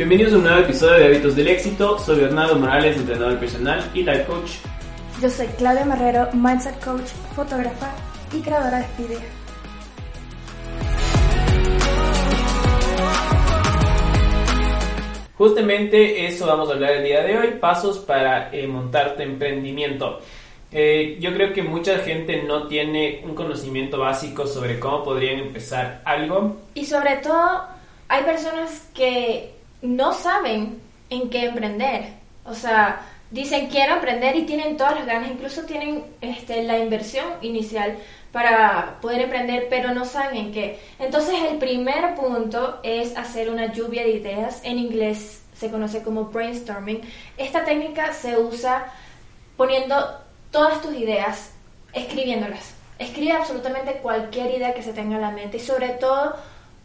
Bienvenidos a un nuevo episodio de Hábitos del Éxito. Soy Bernardo Morales, entrenador personal y life coach. Yo soy Claudia Marrero, mindset coach, fotógrafa y creadora de este video. Justamente eso vamos a hablar el día de hoy, pasos para eh, montar tu emprendimiento. Eh, yo creo que mucha gente no tiene un conocimiento básico sobre cómo podrían empezar algo. Y sobre todo, hay personas que no saben en qué emprender. O sea, dicen quiero emprender y tienen todas las ganas, incluso tienen este, la inversión inicial para poder emprender, pero no saben en qué. Entonces el primer punto es hacer una lluvia de ideas. En inglés se conoce como brainstorming. Esta técnica se usa poniendo todas tus ideas, escribiéndolas. Escribe absolutamente cualquier idea que se tenga en la mente y sobre todo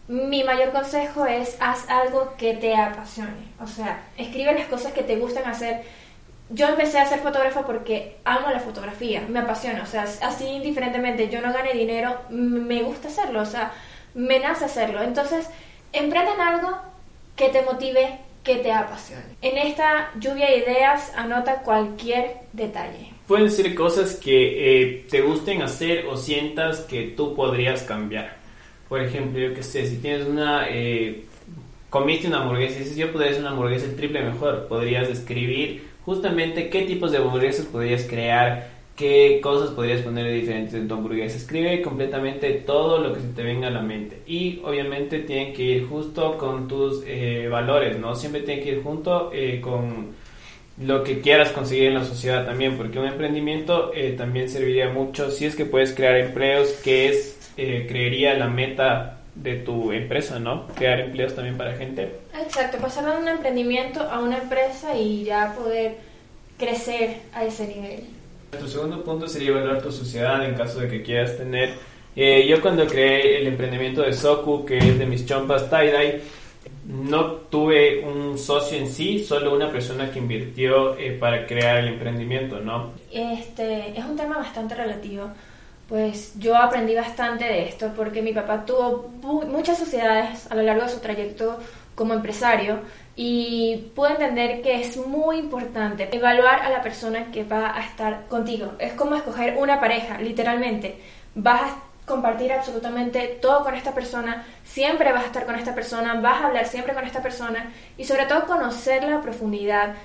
mi mayor consejo es haz algo que te apasione. O sea, escribe las cosas que te gustan hacer yo empecé a ser fotógrafa porque amo la fotografía, me apasiona, o sea, así indiferentemente yo no gane dinero, me gusta hacerlo, o sea, me nace hacerlo. Entonces, emprende en algo que te motive, que te apasione. En esta lluvia de ideas, anota cualquier detalle. Pueden ser cosas que eh, te gusten hacer o sientas que tú podrías cambiar. Por ejemplo, yo que sé, si tienes una... Eh, comiste una hamburguesa y dices, yo podría hacer una hamburguesa el triple mejor, podrías escribir justamente qué tipos de hamburguesas podrías crear, qué cosas podrías poner diferentes en tu hamburguesa. Escribe completamente todo lo que se te venga a la mente. Y obviamente tienen que ir justo con tus eh, valores, ¿no? Siempre tiene que ir junto eh, con lo que quieras conseguir en la sociedad también, porque un emprendimiento eh, también serviría mucho si es que puedes crear empleos, que es, creería la meta de tu empresa, ¿no? Crear empleos también para gente. Exacto, pasar de un emprendimiento a una empresa y ya poder crecer a ese nivel. Tu segundo punto sería evaluar tu sociedad en caso de que quieras tener. Eh, yo cuando creé el emprendimiento de Soku, que es de mis chompas tie-dye, no tuve un socio en sí, solo una persona que invirtió eh, para crear el emprendimiento, ¿no? Este es un tema bastante relativo pues yo aprendí bastante de esto porque mi papá tuvo muchas sociedades a lo largo de su trayecto como empresario y pude entender que es muy importante evaluar a la persona que va a estar contigo. Es como escoger una pareja, literalmente. Vas a compartir absolutamente todo con esta persona, siempre vas a estar con esta persona, vas a hablar siempre con esta persona y sobre todo conocerla a profundidad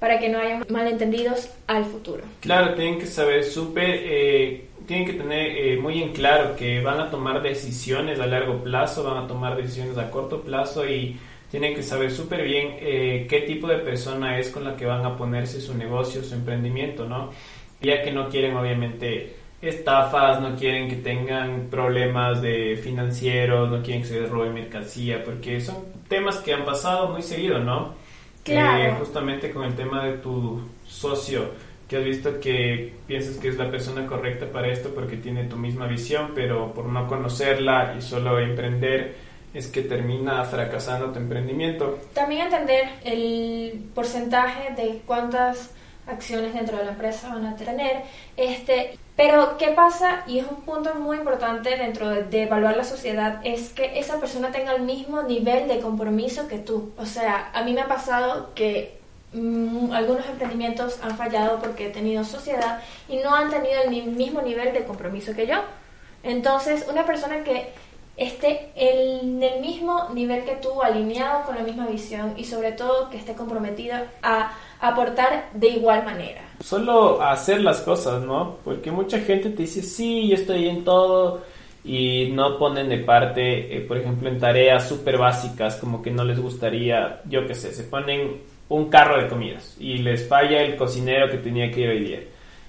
para que no haya malentendidos al futuro. Claro, tienen que saber súper... Eh tienen que tener eh, muy en claro que van a tomar decisiones a largo plazo, van a tomar decisiones a corto plazo y tienen que saber súper bien eh, qué tipo de persona es con la que van a ponerse su negocio, su emprendimiento, ¿no? Ya que no quieren obviamente estafas, no quieren que tengan problemas de financieros, no quieren que se les robe mercancía, porque son temas que han pasado muy seguido, ¿no? Claro. Eh, justamente con el tema de tu socio que has visto que piensas que es la persona correcta para esto porque tiene tu misma visión, pero por no conocerla y solo emprender es que termina fracasando tu emprendimiento. También entender el porcentaje de cuántas acciones dentro de la empresa van a tener. Este, pero, ¿qué pasa? Y es un punto muy importante dentro de, de, evaluar la sociedad, es que esa persona tenga el mismo nivel de compromiso que tú. O sea, a mí me ha pasado que Mm, algunos emprendimientos han fallado porque he tenido sociedad y no han tenido el mismo nivel de compromiso que yo. Entonces, una persona que esté en el mismo nivel que tú, alineado con la misma visión y sobre todo que esté comprometida a aportar de igual manera. Solo hacer las cosas, ¿no? Porque mucha gente te dice, sí, yo estoy en todo y no ponen de parte, eh, por ejemplo, en tareas súper básicas, como que no les gustaría, yo qué sé, se ponen un carro de comidas y les falla el cocinero que tenía que ir hoy día.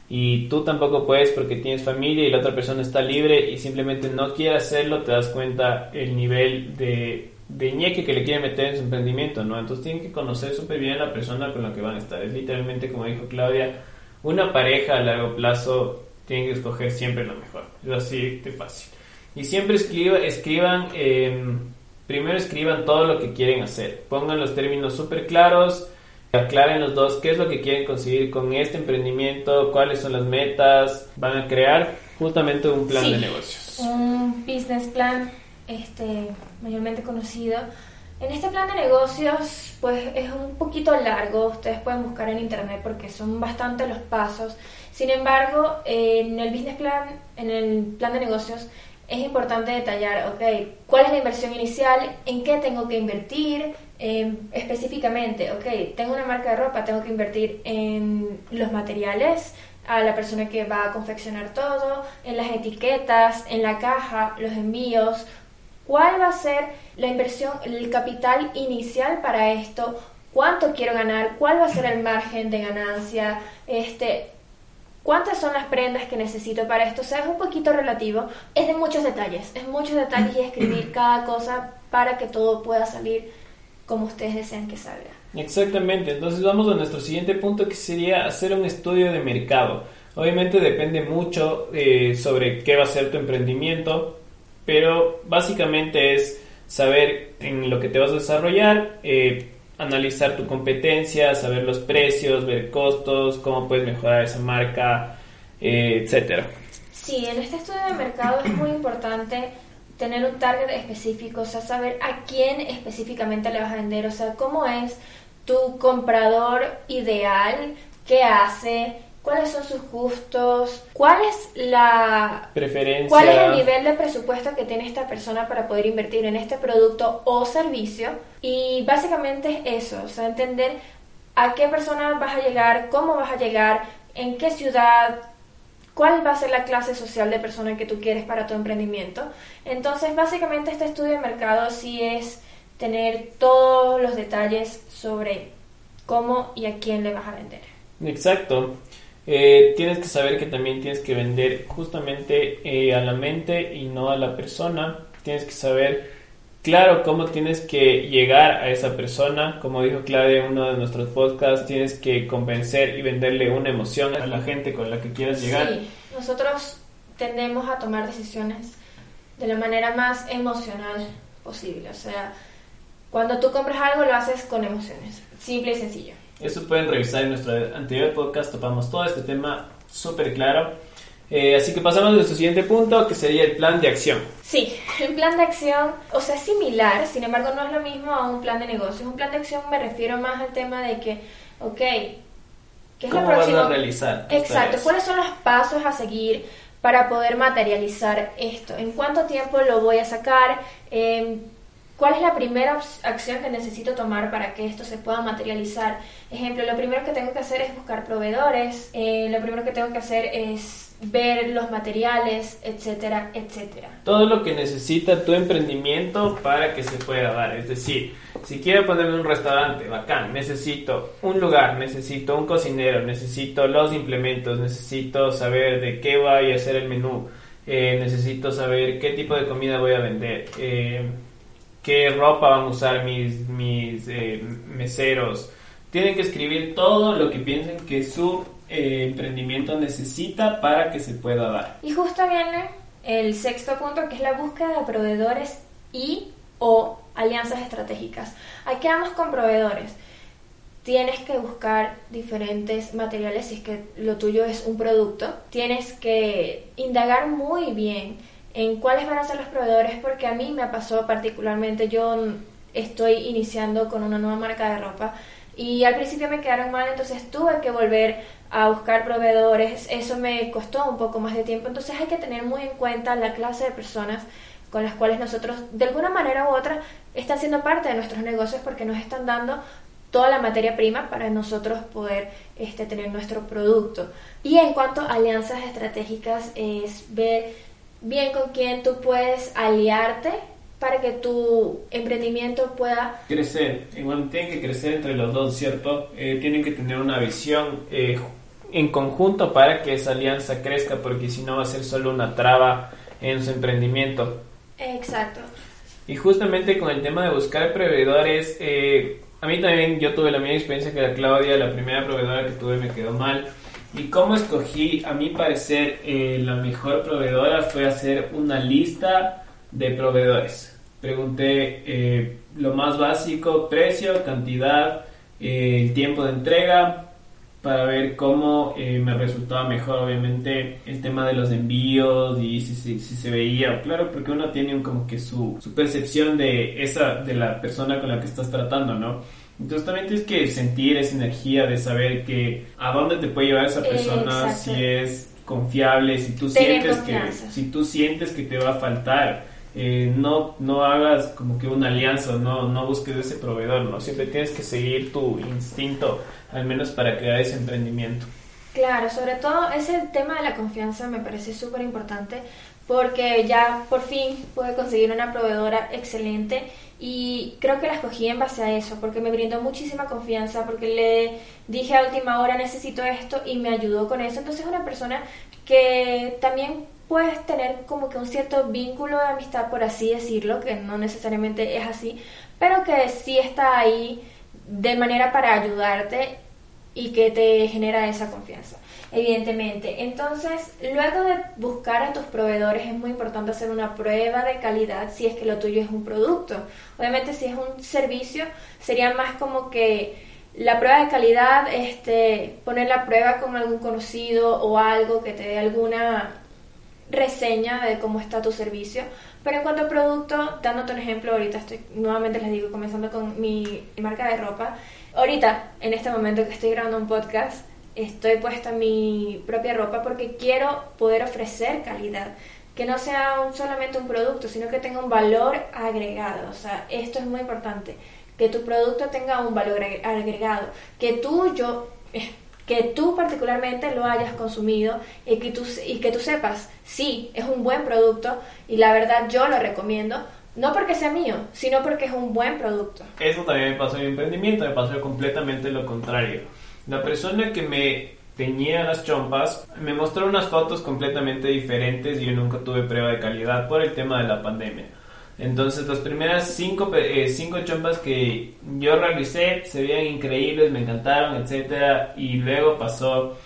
Y tú tampoco puedes porque tienes familia y la otra persona está libre y simplemente no quiere hacerlo, te das cuenta el nivel de, de ñeque que le quiere meter en su emprendimiento, ¿no? Entonces tienen que conocer súper bien a la persona con la que van a estar. Es literalmente, como dijo Claudia, una pareja a largo plazo tienen que escoger siempre lo mejor. Es así de fácil. Y siempre escriba, escriban... Eh, Primero escriban todo lo que quieren hacer. Pongan los términos súper claros. Aclaren los dos qué es lo que quieren conseguir con este emprendimiento, cuáles son las metas. Van a crear justamente un plan de negocios. Un business plan, este, mayormente conocido. En este plan de negocios, pues es un poquito largo, ustedes pueden buscar en internet porque son bastante los pasos. Sin embargo, en el business plan, en el plan de negocios, es importante detallar, ok, cuál es la inversión inicial, en qué tengo que invertir em, específicamente, ok, tengo una marca de ropa, tengo que invertir en los materiales, a la persona que va a confeccionar todo, en las etiquetas, en la caja, los envíos, cuál va a ser la inversión, el capital inicial para esto, cuánto quiero ganar, cuál va a ser el margen de ganancia, este, cuántas son las prendas que necesito para esto. O sea, es un poquito relativo, es de muchos detalles, es muchos detalles y escribir cada cosa para que todo pueda salir como ustedes desean que salga. Exactamente, entonces vamos a nuestro siguiente punto que sería hacer un estudio de mercado. Obviamente depende mucho eh, sobre qué va a ser tu emprendimiento, pero básicamente es saber en lo que te vas a desarrollar, eh, analizar tu competencia, saber los precios, ver costos, cómo puedes mejorar esa marca, eh, etcétera. Sí, en este estudio de mercado es muy importante tener un target específico, o sea, saber a quién específicamente le vas a vender, o sea, cómo es tu comprador ideal, qué hace, cuáles son sus gustos, cuál es la preferencia, cuál es el nivel de presupuesto que tiene esta persona para poder invertir en este producto o servicio y básicamente es eso, o sea, entender a qué persona vas a llegar, cómo vas a llegar, en qué ciudad, cuál va a ser la clase social de persona que tú quieres para tu emprendimiento. Entonces, básicamente este estudio de mercado sí es tener todos los detalles sobre cómo y a quién le vas a vender. Exacto. Eh, tienes que saber que también tienes que vender justamente eh, a la mente y no a la persona. Tienes que saber, claro, cómo tienes que llegar a esa persona. Como dijo Claudia en uno de nuestros podcasts, tienes que convencer y venderle una emoción a la gente con la que quieras llegar. Sí, nosotros tendemos a tomar decisiones de la manera más emocional posible. O sea, cuando tú compras algo lo haces con emociones, simple y sencillo. Eso pueden revisar en nuestro anterior podcast, topamos todo este tema súper claro. Eh, así que pasamos a nuestro siguiente punto, que sería el plan de acción. Sí, el plan de acción, o sea, es similar, sin embargo no es lo mismo a un plan de negocios. Un plan de acción me refiero más al tema de que, ok, ¿qué es ¿Cómo lo próximo? Vas a realizar? Exacto, ¿cuáles son los pasos a seguir para poder materializar esto? ¿En cuánto tiempo lo voy a sacar? Eh, ¿Cuál es la primera acción que necesito tomar para que esto se pueda materializar? Ejemplo, lo primero que tengo que hacer es buscar proveedores, eh, lo primero que tengo que hacer es ver los materiales, etcétera, etcétera. Todo lo que necesita tu emprendimiento para que se pueda dar. Es decir, si quiero ponerme un restaurante, bacán, necesito un lugar, necesito un cocinero, necesito los implementos, necesito saber de qué voy a hacer el menú, eh, necesito saber qué tipo de comida voy a vender. Eh, qué ropa van a usar mis, mis eh, meseros. Tienen que escribir todo lo que piensen que su eh, emprendimiento necesita para que se pueda dar. Y justo viene el sexto punto, que es la búsqueda de proveedores y o alianzas estratégicas. Aquí vamos con proveedores. Tienes que buscar diferentes materiales si es que lo tuyo es un producto. Tienes que indagar muy bien en cuáles van a ser los proveedores porque a mí me pasó particularmente, yo estoy iniciando con una nueva marca de ropa y al principio me quedaron mal, entonces tuve que volver a buscar proveedores, eso me costó un poco más de tiempo, entonces hay que tener muy en cuenta la clase de personas con las cuales nosotros de alguna manera u otra están siendo parte de nuestros negocios porque nos están dando toda la materia prima para nosotros poder este, tener nuestro producto. Y en cuanto a alianzas estratégicas es ver bien con quién tú puedes aliarte para que tu emprendimiento pueda crecer. Igual tienen que crecer entre los dos, ¿cierto? Eh, tienen que tener una visión eh, en conjunto para que esa alianza crezca, porque si no va a ser solo una traba en su emprendimiento. Exacto. Y justamente con el tema de buscar proveedores, eh, a mí también yo tuve la misma experiencia que la Claudia, la primera proveedora que tuve me quedó mal ¿Y cómo escogí? A mi parecer, eh, la mejor proveedora fue hacer una lista de proveedores. Pregunté eh, lo más básico, precio, cantidad, eh, el tiempo de entrega para ver cómo eh, me resultaba mejor, obviamente, el tema de los envíos y si, si, se veía, claro, porque uno tiene como que su, su, percepción de esa, de la persona con la que estás tratando, ¿no? Entonces también tienes que sentir esa energía de saber que a dónde te puede llevar esa persona, si es confiable, si tú sientes que si tú sientes que te va a faltar eh, no, no hagas como que una alianza, no, no busques ese proveedor, ¿no? Siempre tienes que seguir tu instinto, al menos para crear ese emprendimiento. Claro, sobre todo ese tema de la confianza me parece súper importante porque ya por fin pude conseguir una proveedora excelente y creo que la escogí en base a eso, porque me brindó muchísima confianza, porque le dije a última hora necesito esto y me ayudó con eso. Entonces es una persona que también puedes tener como que un cierto vínculo de amistad, por así decirlo, que no necesariamente es así, pero que sí está ahí de manera para ayudarte y que te genera esa confianza, evidentemente. Entonces, luego de buscar a tus proveedores es muy importante hacer una prueba de calidad si es que lo tuyo es un producto. Obviamente si es un servicio, sería más como que la prueba de calidad, este, poner la prueba con algún conocido o algo que te dé alguna reseña de cómo está tu servicio. Pero en cuanto a producto, dándote un ejemplo, ahorita estoy, nuevamente les digo, comenzando con mi marca de ropa. Ahorita, en este momento que estoy grabando un podcast, estoy puesta mi propia ropa porque quiero poder ofrecer calidad. Que no sea un, solamente un producto, sino que tenga un valor agregado. O sea, esto es muy importante. Que tu producto tenga un valor agregado. Que tú, yo, que tú particularmente lo hayas consumido y que tú, y que tú sepas, sí, es un buen producto y la verdad yo lo recomiendo, no porque sea mío, sino porque es un buen producto. Eso también me pasó en mi emprendimiento, me pasó completamente lo contrario. La persona que me teñía las chompas me mostró unas fotos completamente diferentes y yo nunca tuve prueba de calidad por el tema de la pandemia. Entonces las primeras cinco, eh, cinco chompas que yo realicé se veían increíbles, me encantaron, etcétera Y luego pasó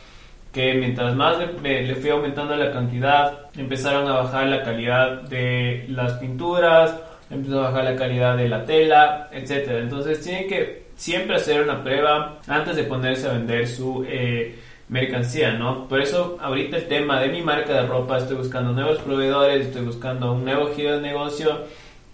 que mientras más le, fui aumentando la cantidad, empezaron a bajar la calidad de las pinturas, empezó a bajar la calidad de la tela, etcétera Entonces tienen que siempre hacer una prueba antes de ponerse a vender su eh, mercancía, ¿no? Por eso ahorita el tema de mi marca de ropa, estoy buscando nuevos proveedores, estoy buscando un nuevo giro de negocio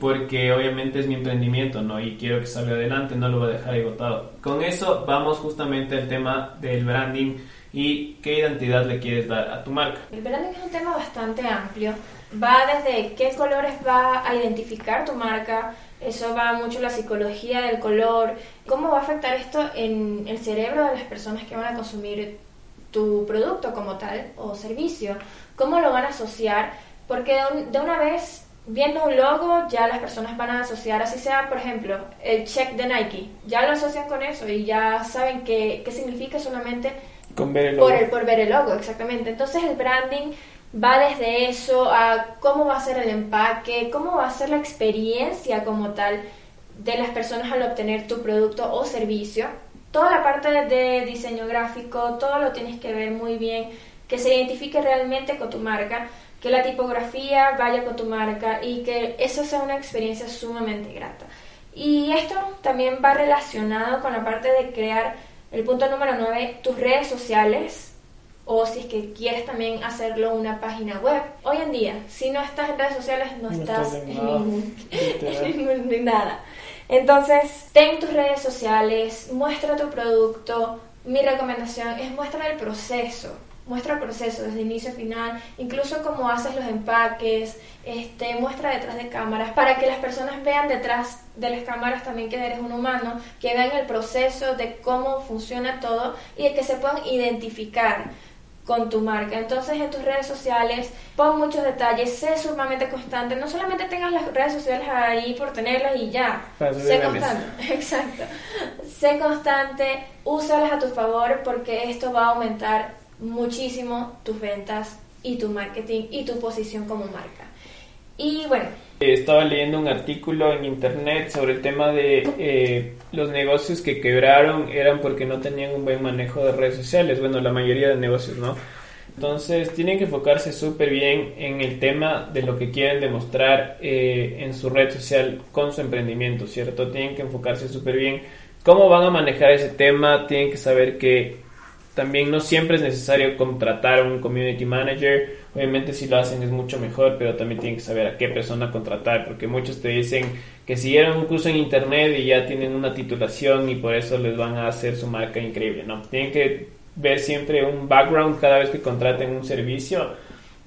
porque obviamente es mi emprendimiento, ¿no? Y quiero que salga adelante, no lo voy a dejar agotado. Con eso vamos justamente al tema del branding y qué identidad le quieres dar a tu marca. El branding es un tema bastante amplio. Va desde qué colores va a identificar tu marca, eso va mucho la psicología del color, cómo va a afectar esto en el cerebro de las personas que van a consumir tu producto como tal o servicio, cómo lo van a asociar, porque de una vez viendo un logo ya las personas van a asociar, así sea, por ejemplo, el check de Nike, ya lo asocian con eso y ya saben qué, qué significa solamente con ver el logo. Por, el, por ver el logo, exactamente. Entonces el branding va desde eso a cómo va a ser el empaque, cómo va a ser la experiencia como tal de las personas al obtener tu producto o servicio. Toda la parte de diseño gráfico, todo lo tienes que ver muy bien, que se identifique realmente con tu marca que la tipografía vaya con tu marca y que eso sea una experiencia sumamente grata. Y esto también va relacionado con la parte de crear el punto número 9, tus redes sociales o si es que quieres también hacerlo una página web. Hoy en día, si no estás en redes sociales, no, estás, en, nada. Entonces, ten tus redes sociales, muestra tu producto. Mi recomendación es muestra el proceso muestra el proceso desde inicio a final, incluso cómo haces los empaques, este, muestra detrás de cámaras, para que las personas vean detrás de las cámaras también que eres un humano, que vean el proceso de cómo funciona todo y de que se puedan identificar con tu marca. Entonces en tus redes sociales pon muchos detalles, sé sumamente constante, no solamente tengas las redes sociales ahí por tenerlas y ya, sé constante, exacto, sé constante, úsalas a tu favor porque esto va a aumentar muchísimo tus ventas y tu marketing y tu posición como marca. Y bueno. Estaba leyendo un artículo en internet sobre el tema de eh, los negocios que quebraron eran porque no tenían un buen manejo de redes sociales. Bueno, la mayoría de negocios, ¿no? Entonces tienen que enfocarse súper bien en el tema de lo que quieren demostrar eh, en su red social con su emprendimiento, ¿cierto? Tienen que enfocarse súper bien cómo van a manejar ese tema, tienen que saber que también no siempre es necesario contratar un community manager. Obviamente si lo hacen es mucho mejor, pero también tienen que saber a qué persona contratar, porque muchos te dicen que siguieron un curso en internet y ya tienen una titulación y por eso les van a hacer su marca increíble, ¿no? Tienen que ver siempre un background cada vez que contraten un servicio,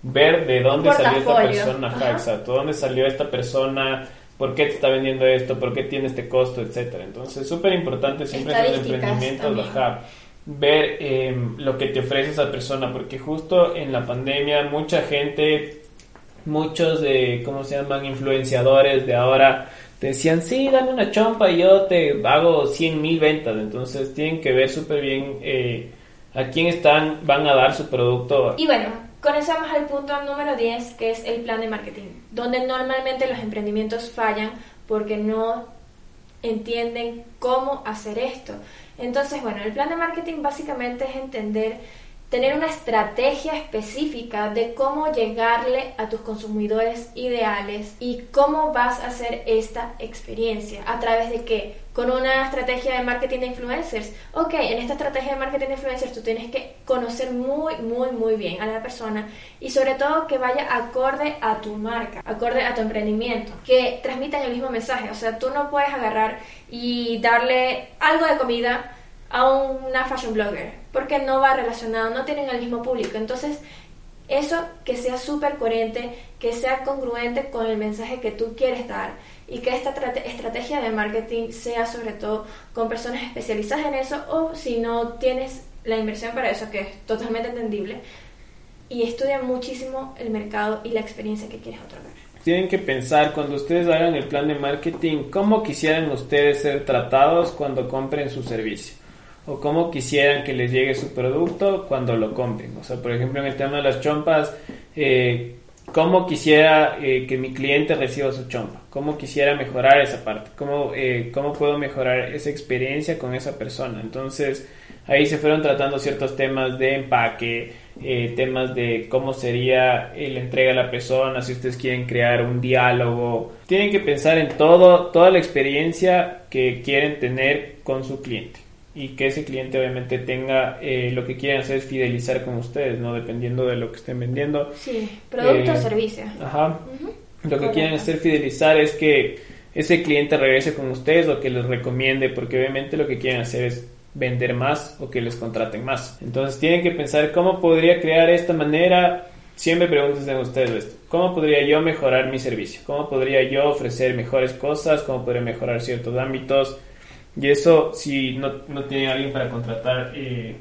ver de dónde salió esta persona, Ajá. exacto, dónde salió esta persona, por qué te está vendiendo esto, por qué tiene este costo, etcétera. Entonces, súper importante siempre en los emprendimientos, bajar ver em, lo que te ofrece esa persona, porque justo en la pandemia mucha gente, muchos de, ¿cómo se llaman?, influenciadores de ahora, te decían, sí, dame una chompa y yo te hago 100 mil ventas, entonces tienen que ver súper bien eh, a quién están, van a dar su producto. Y bueno, conocemos al punto número 10, que es el plan de marketing, donde normalmente los emprendimientos fallan porque no entienden cómo hacer esto. Entonces, bueno, el plan de marketing básicamente es entender, tener una estrategia específica de cómo llegarle a tus consumidores ideales y cómo vas a hacer esta experiencia. ¿A través de qué? Con una estrategia de marketing de influencers. Ok, en esta estrategia de marketing de influencers tú tienes que conocer muy, muy, muy bien a la persona y sobre todo que vaya acorde a tu marca, acorde a tu emprendimiento, que transmitan el mismo mensaje. O sea, tú no puedes agarrar y darle algo de comida a una fashion blogger, porque no va relacionado, no tienen el mismo público. Entonces, eso que sea súper coherente, que sea congruente con el mensaje que tú quieres dar y que esta estrategia de marketing sea sobre todo con personas especializadas en eso o si no tienes la inversión para eso, que es totalmente entendible, y estudia muchísimo el mercado y la experiencia que quieres otorgar. Tienen que pensar cuando ustedes hagan el plan de marketing, cómo quisieran ustedes ser tratados cuando compren su servicio o cómo quisieran que les llegue su producto cuando lo compren. O sea, por ejemplo, en el tema de las chompas, eh, cómo quisiera eh, que mi cliente reciba su chompa, cómo quisiera mejorar esa parte, cómo, eh, cómo puedo mejorar esa experiencia con esa persona. Entonces, ahí se fueron tratando ciertos temas de empaque, eh, temas de cómo sería la entrega a la persona, si ustedes quieren crear un diálogo. Tienen que pensar en todo, toda la experiencia que quieren tener con su cliente y que ese cliente obviamente tenga eh, lo que quieren hacer es fidelizar con ustedes, ¿no? Dependiendo de lo que estén vendiendo. Sí, producto o eh, servicio. Ajá. Lo que quieren hacer fidelizar es que ese cliente regrese con ustedes o que les recomiende, porque obviamente lo que quieren hacer es vender más o que les contraten más. Entonces tienen que pensar cómo podría crear esta manera. Siempre pregúntense ustedes esto. ¿Cómo podría yo mejorar mi servicio? ¿Cómo podría yo ofrecer mejores cosas? ¿Cómo podría mejorar ciertos ámbitos? Y eso, si no, no tienen alguien para contratar eh,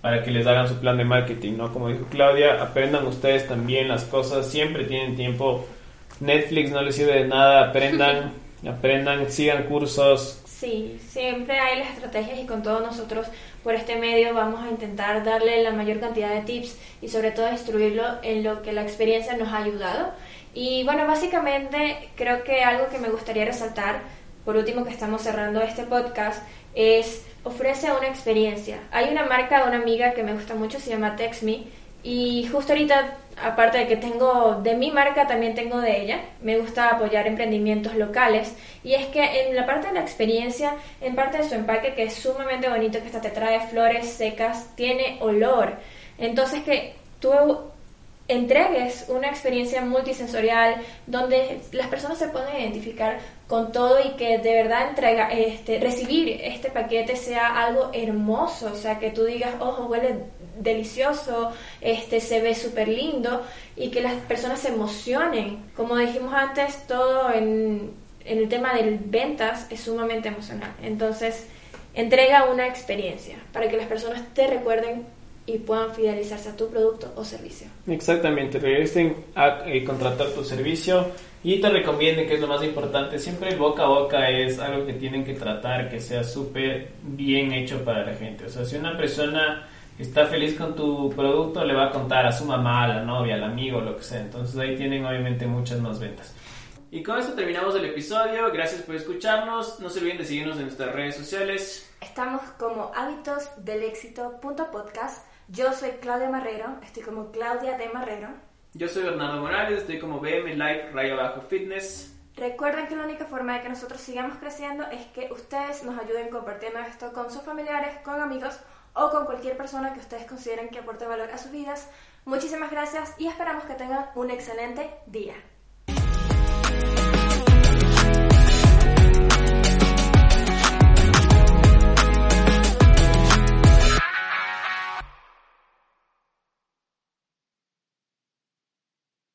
para que les hagan su plan de marketing, ¿no? Como dijo Claudia, aprendan ustedes también las cosas. Siempre tienen tiempo. Netflix no les sirve de nada. Aprendan, aprendan, sigan cursos, Sí, siempre hay las estrategias y con todos nosotros por este medio vamos a intentar darle la mayor cantidad de tips y sobre todo instruirlo en lo que la experiencia nos ha ayudado. Y bueno, básicamente creo que algo que me gustaría resaltar, por último que estamos cerrando este podcast, es ofrece una experiencia. Hay una marca de una amiga que me gusta mucho, se llama TextMe, y justo ahorita, aparte de que tengo de mi marca, también tengo de ella. Me gusta apoyar emprendimientos locales. Y es que en la parte de la experiencia, en parte de su empaque, que es sumamente bonito, que hasta te trae flores secas, tiene olor. Entonces que tú entregues una experiencia multisensorial donde las personas se puedan identificar con todo y que de verdad entrega este recibir este paquete sea algo hermoso, o sea, que tú digas, "Ojo, huele delicioso, este se ve súper lindo" y que las personas se emocionen. Como dijimos antes, todo en, en el tema de ventas es sumamente emocional. Entonces, entrega una experiencia para que las personas te recuerden y puedan fidelizarse a tu producto o servicio. Exactamente, regresen a eh, contratar tu servicio y te recomienden que es lo más importante, siempre el boca a boca es algo que tienen que tratar, que sea súper bien hecho para la gente. O sea, si una persona está feliz con tu producto, le va a contar a su mamá, a la novia, al amigo, lo que sea. Entonces ahí tienen obviamente muchas más ventas. Y con esto terminamos el episodio. Gracias por escucharnos. No se olviden de seguirnos en nuestras redes sociales. Estamos como hábitosdelexito.podcast yo soy Claudia Marrero, estoy como Claudia de Marrero. Yo soy Bernardo Morales, estoy como BM Life Rayo Abajo Fitness. Recuerden que la única forma de que nosotros sigamos creciendo es que ustedes nos ayuden compartiendo esto con sus familiares, con amigos o con cualquier persona que ustedes consideren que aporte valor a sus vidas. Muchísimas gracias y esperamos que tengan un excelente día.